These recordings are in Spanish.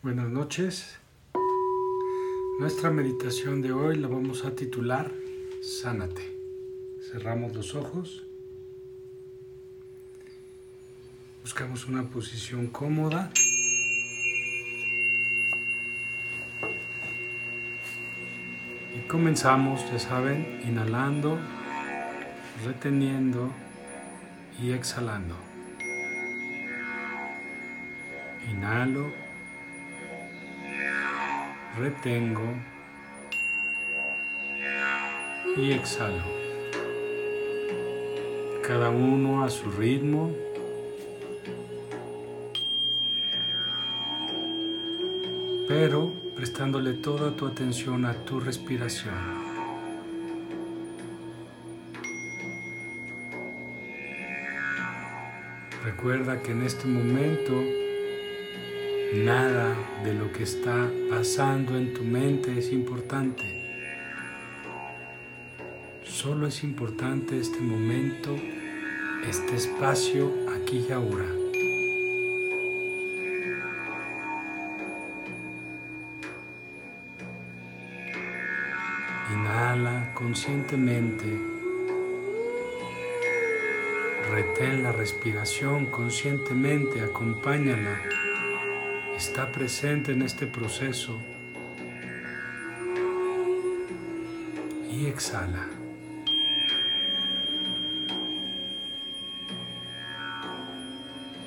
Buenas noches. Nuestra meditación de hoy la vamos a titular Sánate. Cerramos los ojos. Buscamos una posición cómoda. Y comenzamos, ya saben, inhalando, reteniendo y exhalando. Inhalo, retengo y exhalo. Cada uno a su ritmo. Pero prestándole toda tu atención a tu respiración. Recuerda que en este momento nada de lo que está pasando en tu mente es importante. Solo es importante este momento, este espacio aquí y ahora. Inhala conscientemente. Retén la respiración conscientemente, acompáñala. Está presente en este proceso. Y exhala.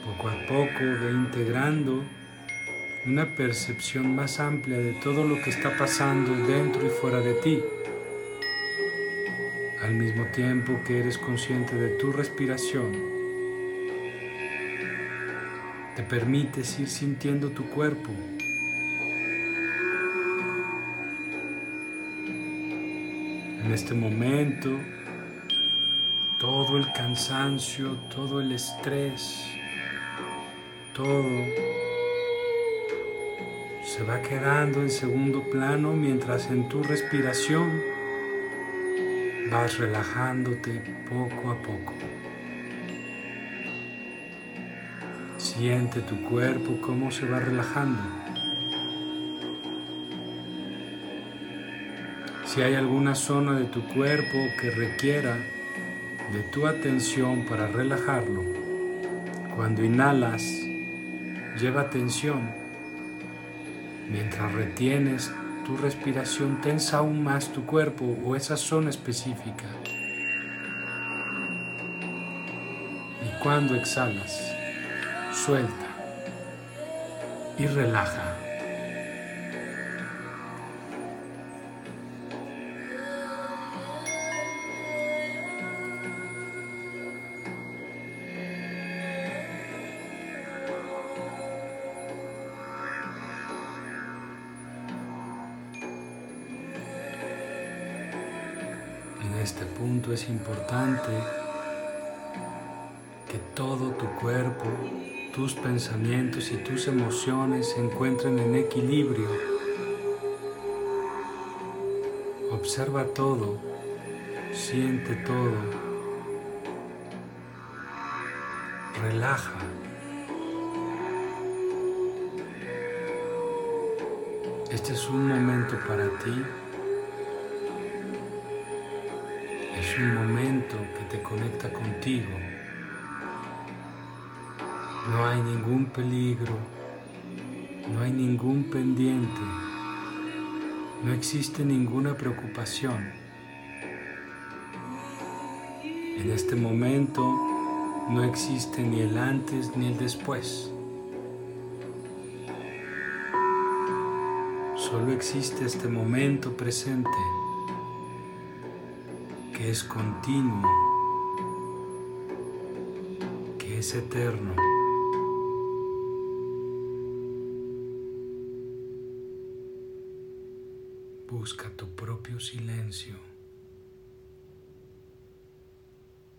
Poco a poco ve integrando una percepción más amplia de todo lo que está pasando dentro y fuera de ti al mismo tiempo que eres consciente de tu respiración, te permites ir sintiendo tu cuerpo. En este momento, todo el cansancio, todo el estrés, todo se va quedando en segundo plano mientras en tu respiración vas relajándote poco a poco. Siente tu cuerpo cómo se va relajando. Si hay alguna zona de tu cuerpo que requiera de tu atención para relajarlo, cuando inhalas, lleva atención. Mientras retienes, tu respiración tensa aún más tu cuerpo o esa zona específica. Y cuando exhalas, suelta y relaja. este punto es importante que todo tu cuerpo, tus pensamientos y tus emociones se encuentren en equilibrio. Observa todo, siente todo, relaja. Este es un momento para ti Es un momento que te conecta contigo. No hay ningún peligro, no hay ningún pendiente, no existe ninguna preocupación. En este momento no existe ni el antes ni el después. Solo existe este momento presente que es continuo, que es eterno. Busca tu propio silencio,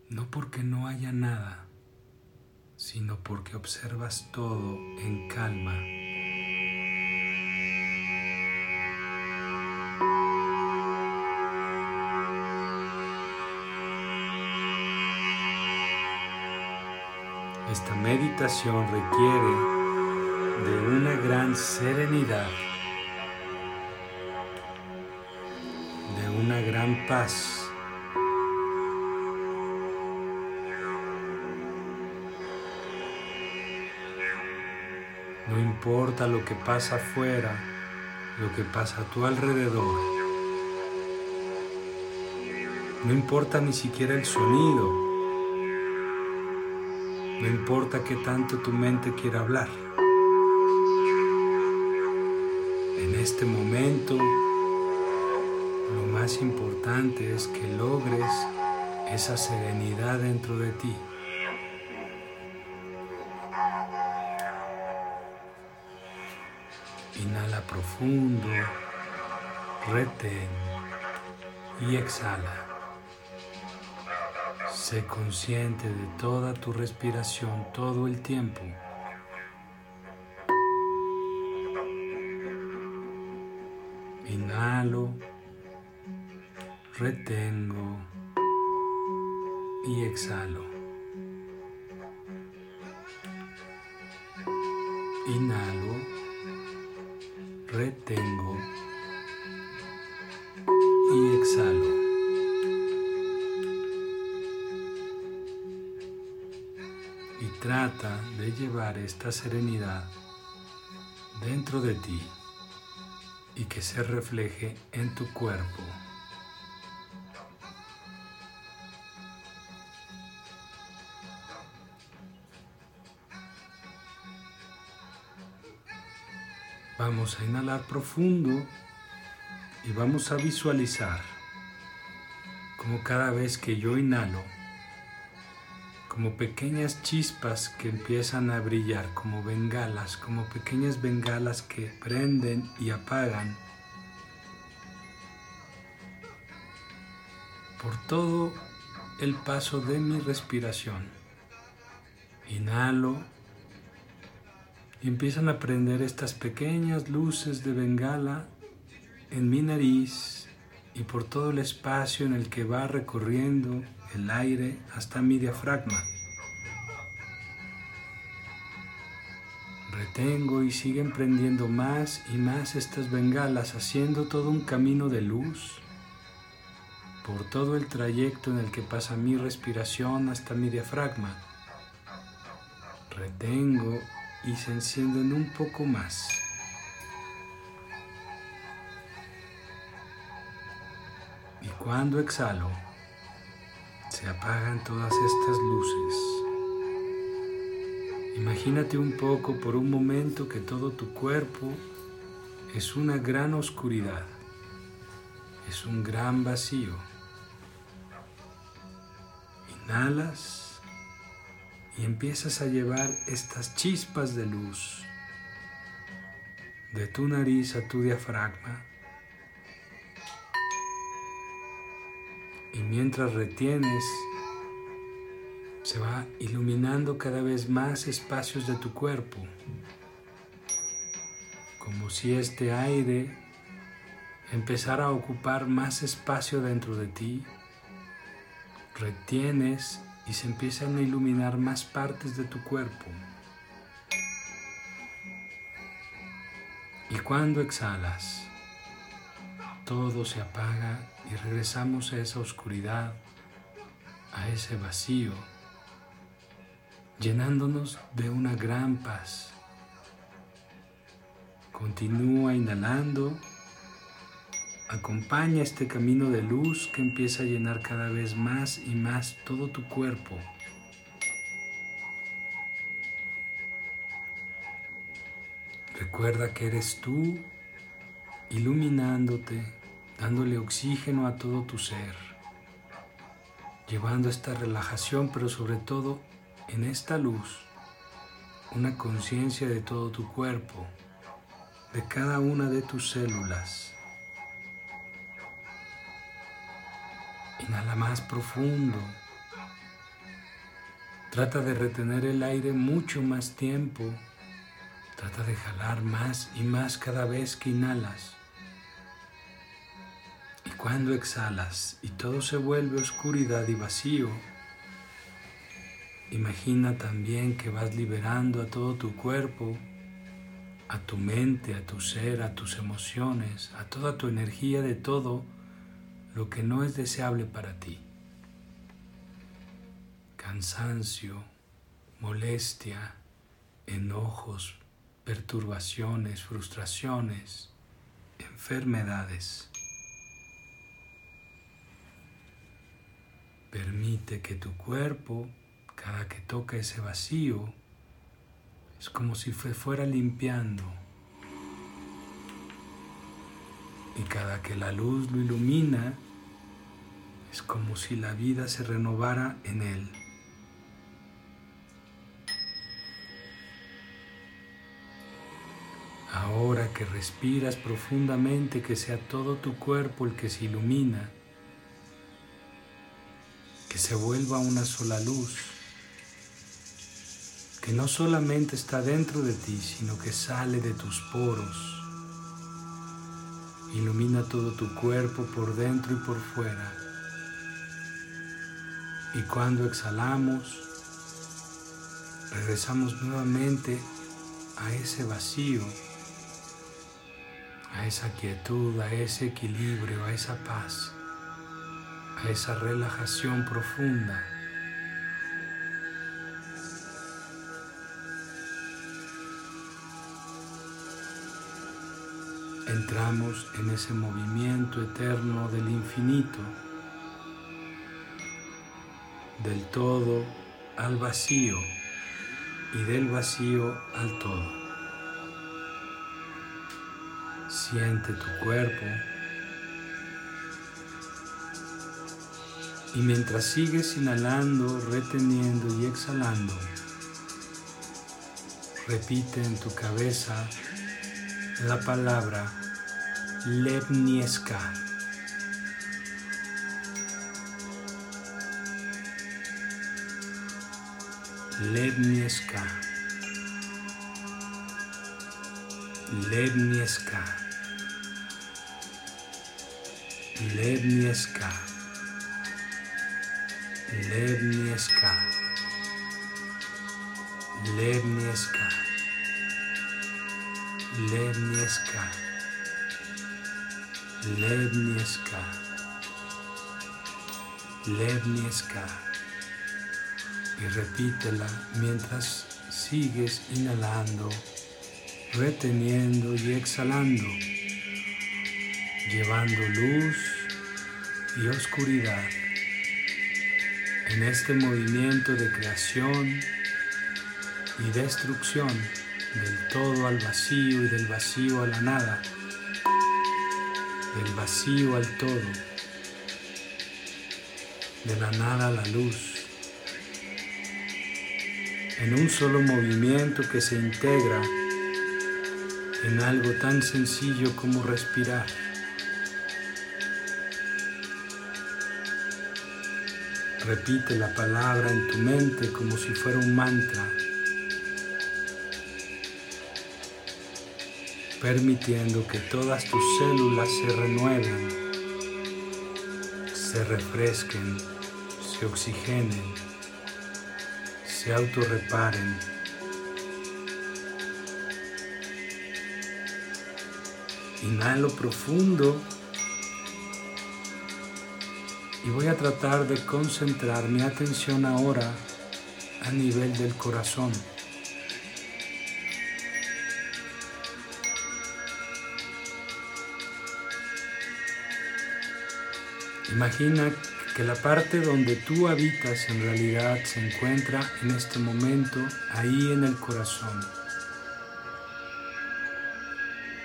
no porque no haya nada, sino porque observas todo en calma. Esta meditación requiere de una gran serenidad, paz. No importa lo que pasa afuera, lo que pasa a tu alrededor. No importa ni siquiera el sonido. No importa qué tanto tu mente quiera hablar. En este momento, más importante es que logres esa serenidad dentro de ti. Inhala profundo, retén y exhala. Sé consciente de toda tu respiración todo el tiempo. Inhalo, retengo y exhalo. Inhalo, retengo y exhalo. Y trata de llevar esta serenidad dentro de ti y que se refleje en tu cuerpo. Vamos a inhalar profundo y vamos a visualizar como cada vez que yo inhalo, como pequeñas chispas que empiezan a brillar, como bengalas, como pequeñas bengalas que prenden y apagan por todo el paso de mi respiración. Inhalo y empiezan a prender estas pequeñas luces de bengala en mi nariz y por todo el espacio en el que va recorriendo el aire hasta mi diafragma. Retengo y siguen prendiendo más y más estas bengalas, haciendo todo un camino de luz por todo el trayecto en el que pasa mi respiración hasta mi diafragma. Retengo y se encienden un poco más. Y cuando exhalo, se apagan todas estas luces. Imagínate un poco por un momento que todo tu cuerpo es una gran oscuridad, es un gran vacío. Inhalas y empiezas a llevar estas chispas de luz de tu nariz a tu diafragma. Y mientras retienes, se va iluminando cada vez más espacios de tu cuerpo, como si este aire empezara a ocupar más espacio dentro de ti. Retienes y se empiezan a iluminar más partes de tu cuerpo. Y cuando exhalas, todo se apaga y regresamos a esa oscuridad, a ese vacío, llenándonos de una gran paz. Continúa inhalando Acompaña este camino de luz que empieza a llenar cada vez más y más todo tu cuerpo. Recuerda que eres tú iluminándote, dándole oxígeno a todo tu ser, llevando esta relajación, pero sobre todo en esta luz, una conciencia de todo tu cuerpo, de cada una de tus células. Inhala más profundo. Trata de retener el aire mucho más tiempo. Trata de jalar más y más cada vez que inhalas. Y cuando exhalas y todo se vuelve oscuridad y vacío, imagina también que vas liberando a todo tu cuerpo a tu mente, a tu ser, a tus emociones, a toda tu energía de todo lo que no es deseable para ti. Cansancio, molestia, enojos, perturbaciones, frustraciones, enfermedades. Permite que tu cuerpo, cada que toca ese vacío, es como si fuera limpiando. Y cada que la luz lo ilumina, es como si la vida se renovara en él. Ahora que respiras profundamente, que sea todo tu cuerpo el que se ilumina, que se vuelva una sola luz que no solamente está dentro de ti, sino que sale de tus poros. Ilumina todo tu cuerpo por dentro y por fuera. Y cuando exhalamos, regresamos nuevamente a ese vacío, a esa quietud, a ese equilibrio, a esa paz, a esa relajación profunda. Entramos en ese movimiento eterno del infinito, del todo al vacío y del vacío al todo. Siente tu cuerpo y mientras sigues inhalando, reteniendo y exhalando, repite en tu cabeza la palabra Lev Nieska. Lev Nieska. Lev Nieska. Lev Nieska. Levnieska. Levnieska. Y repítela mientras sigues inhalando, reteniendo y exhalando, llevando luz y oscuridad en este movimiento de creación y destrucción del todo al vacío y del vacío a la nada, del vacío al todo, de la nada a la luz, en un solo movimiento que se integra en algo tan sencillo como respirar. Repite la palabra en tu mente como si fuera un mantra. Permitiendo que todas tus células se renueven, se refresquen, se oxigenen, se autorreparen. Inhalo profundo y voy a tratar de concentrar mi atención ahora a nivel del corazón. Imagina que la parte donde tú habitas en realidad se encuentra en este momento ahí en el corazón.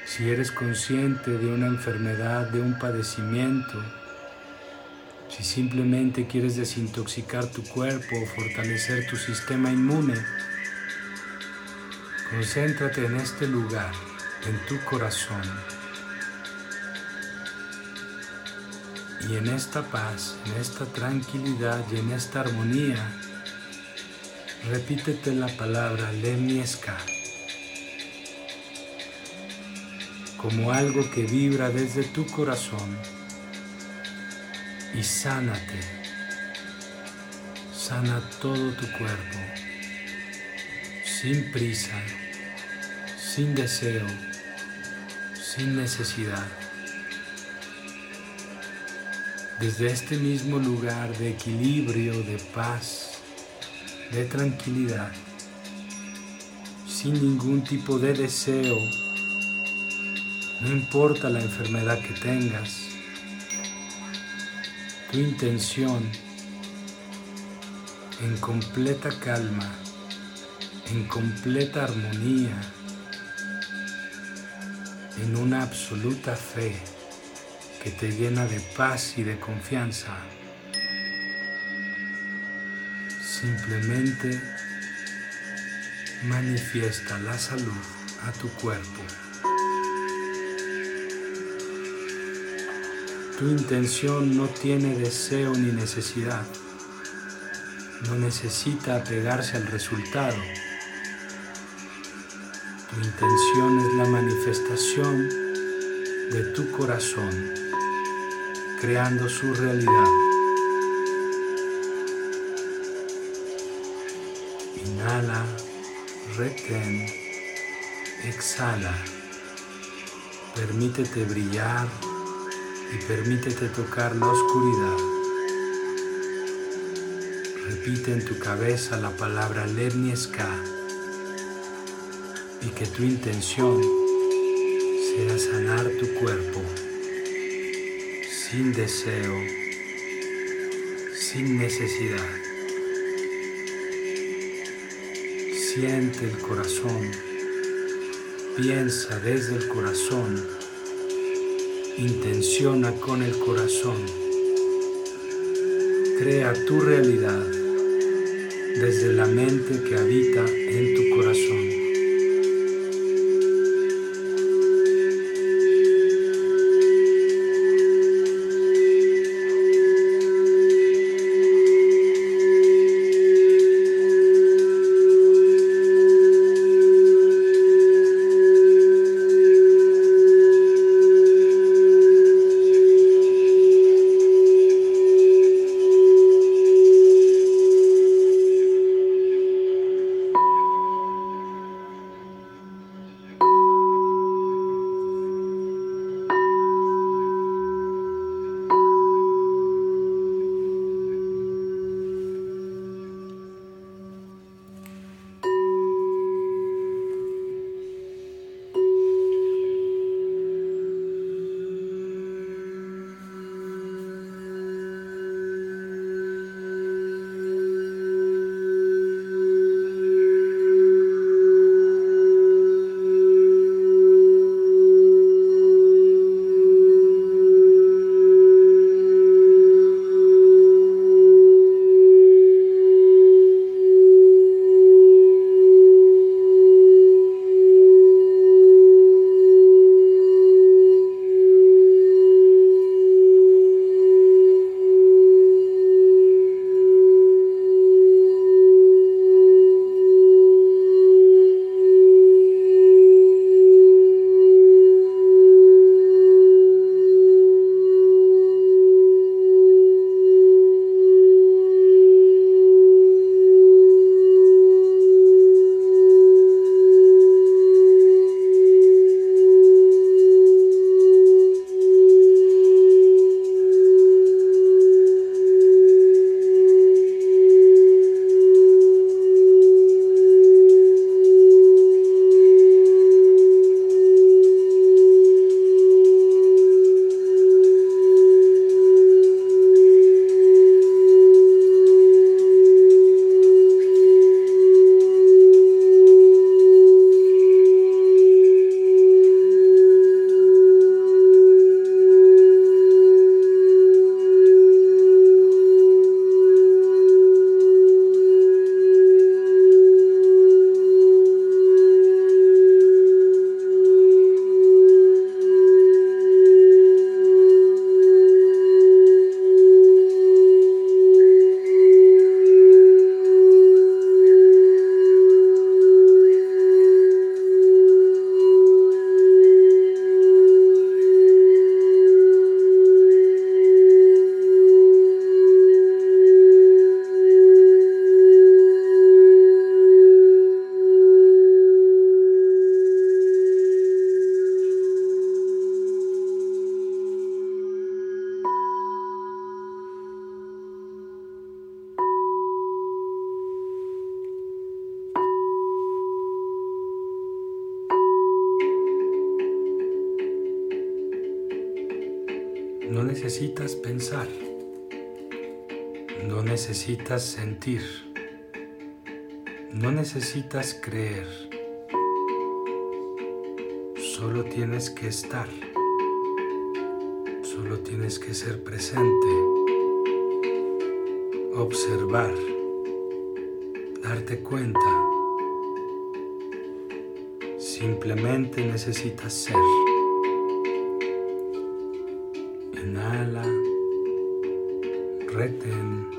Si eres consciente de una enfermedad, de un padecimiento, si simplemente quieres desintoxicar tu cuerpo o fortalecer tu sistema inmune, concéntrate en este lugar, en tu corazón. Y en esta paz, en esta tranquilidad y en esta armonía, repítete la palabra Lemieska como algo que vibra desde tu corazón y sánate, sana todo tu cuerpo, sin prisa, sin deseo, sin necesidad. Desde este mismo lugar de equilibrio, de paz, de tranquilidad, sin ningún tipo de deseo, no importa la enfermedad que tengas, tu intención en completa calma, en completa armonía, en una absoluta fe que te llena de paz y de confianza. Simplemente manifiesta la salud a tu cuerpo. Tu intención no tiene deseo ni necesidad. No necesita apegarse al resultado. Tu intención es la manifestación de tu corazón, creando su realidad. Inhala, retén, exhala. Permítete brillar y permítete tocar la oscuridad. Repite en tu cabeza la palabra Lernieska y que tu intención sea sanar tu cuerpo sin deseo, sin necesidad. Siente el corazón, piensa desde el corazón Intenciona con el corazón. Crea tu realidad desde la mente que habita en tu corazón. No necesitas pensar, no necesitas sentir, no necesitas creer, solo tienes que estar, solo tienes que ser presente, observar, darte cuenta. Simplemente necesitas ser. Retén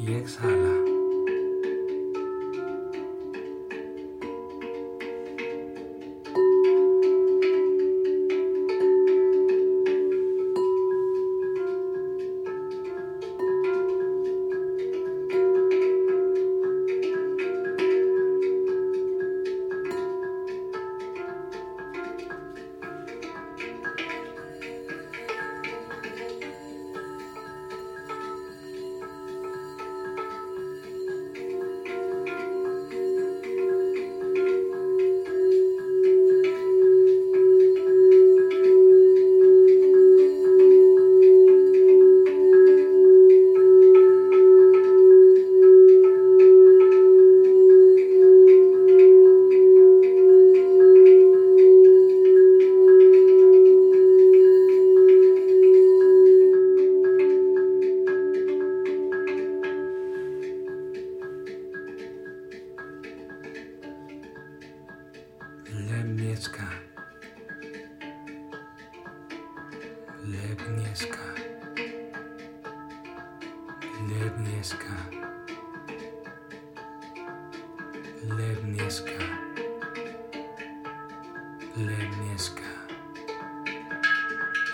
y exhala.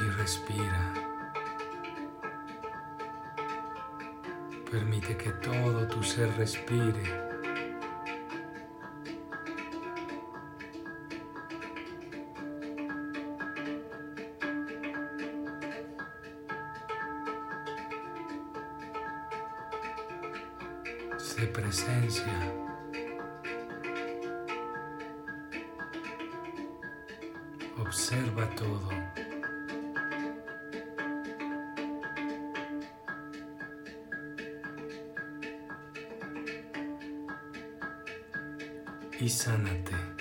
Y respira. Permite que todo tu ser respire. Y sánate.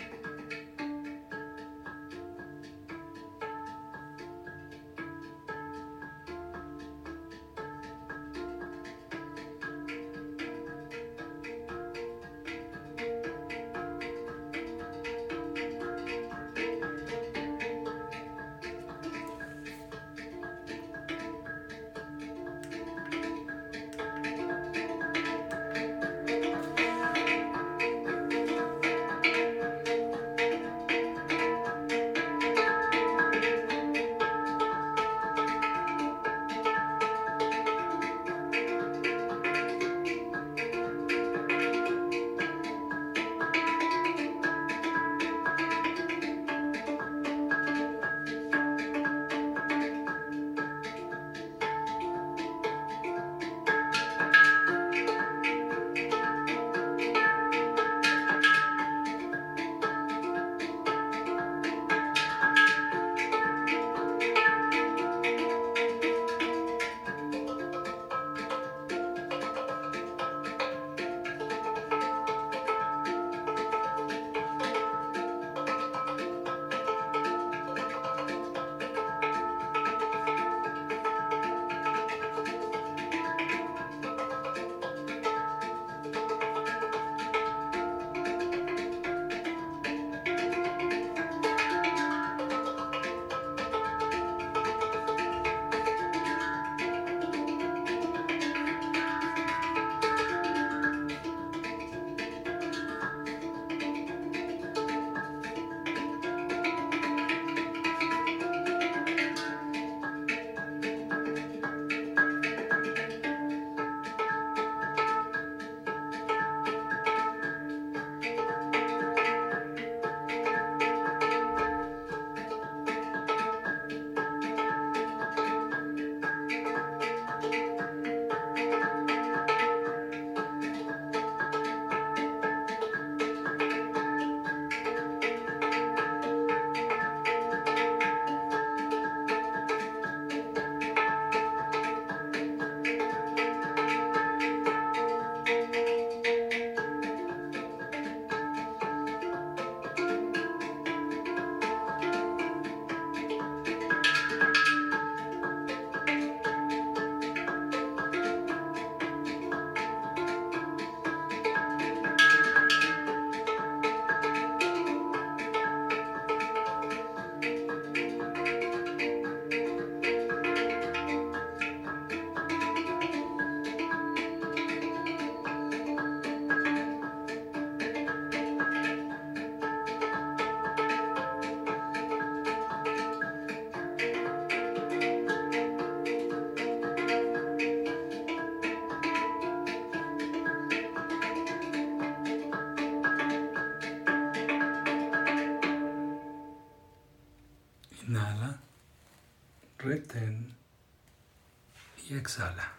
Y exhala.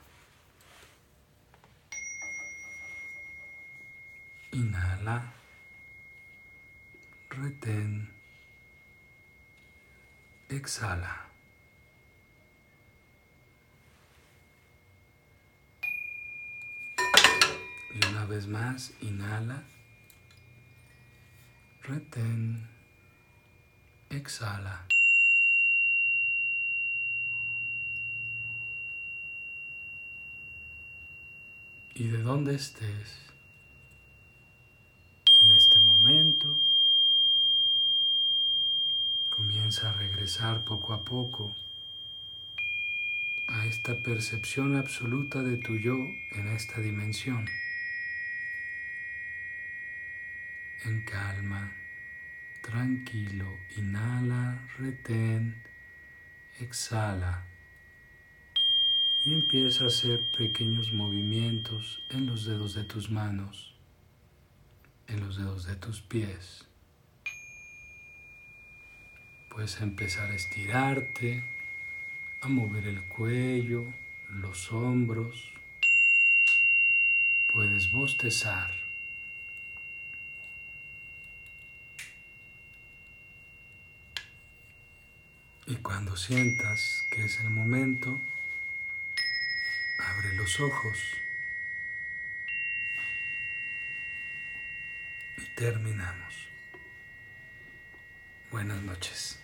Inhala, retén, exhala. Y una vez más, inhala, retén, exhala. Y de donde estés, en este momento, comienza a regresar poco a poco a esta percepción absoluta de tu yo en esta dimensión. En calma, tranquilo, inhala, retén, exhala y empieza a hacer pequeños movimientos en los dedos de tus manos, en los dedos de tus pies. Puedes empezar a estirarte, a mover el cuello, los hombros. Puedes bostezar. Y cuando sientas que es el momento, Abre los ojos. Y terminamos. Buenas noches.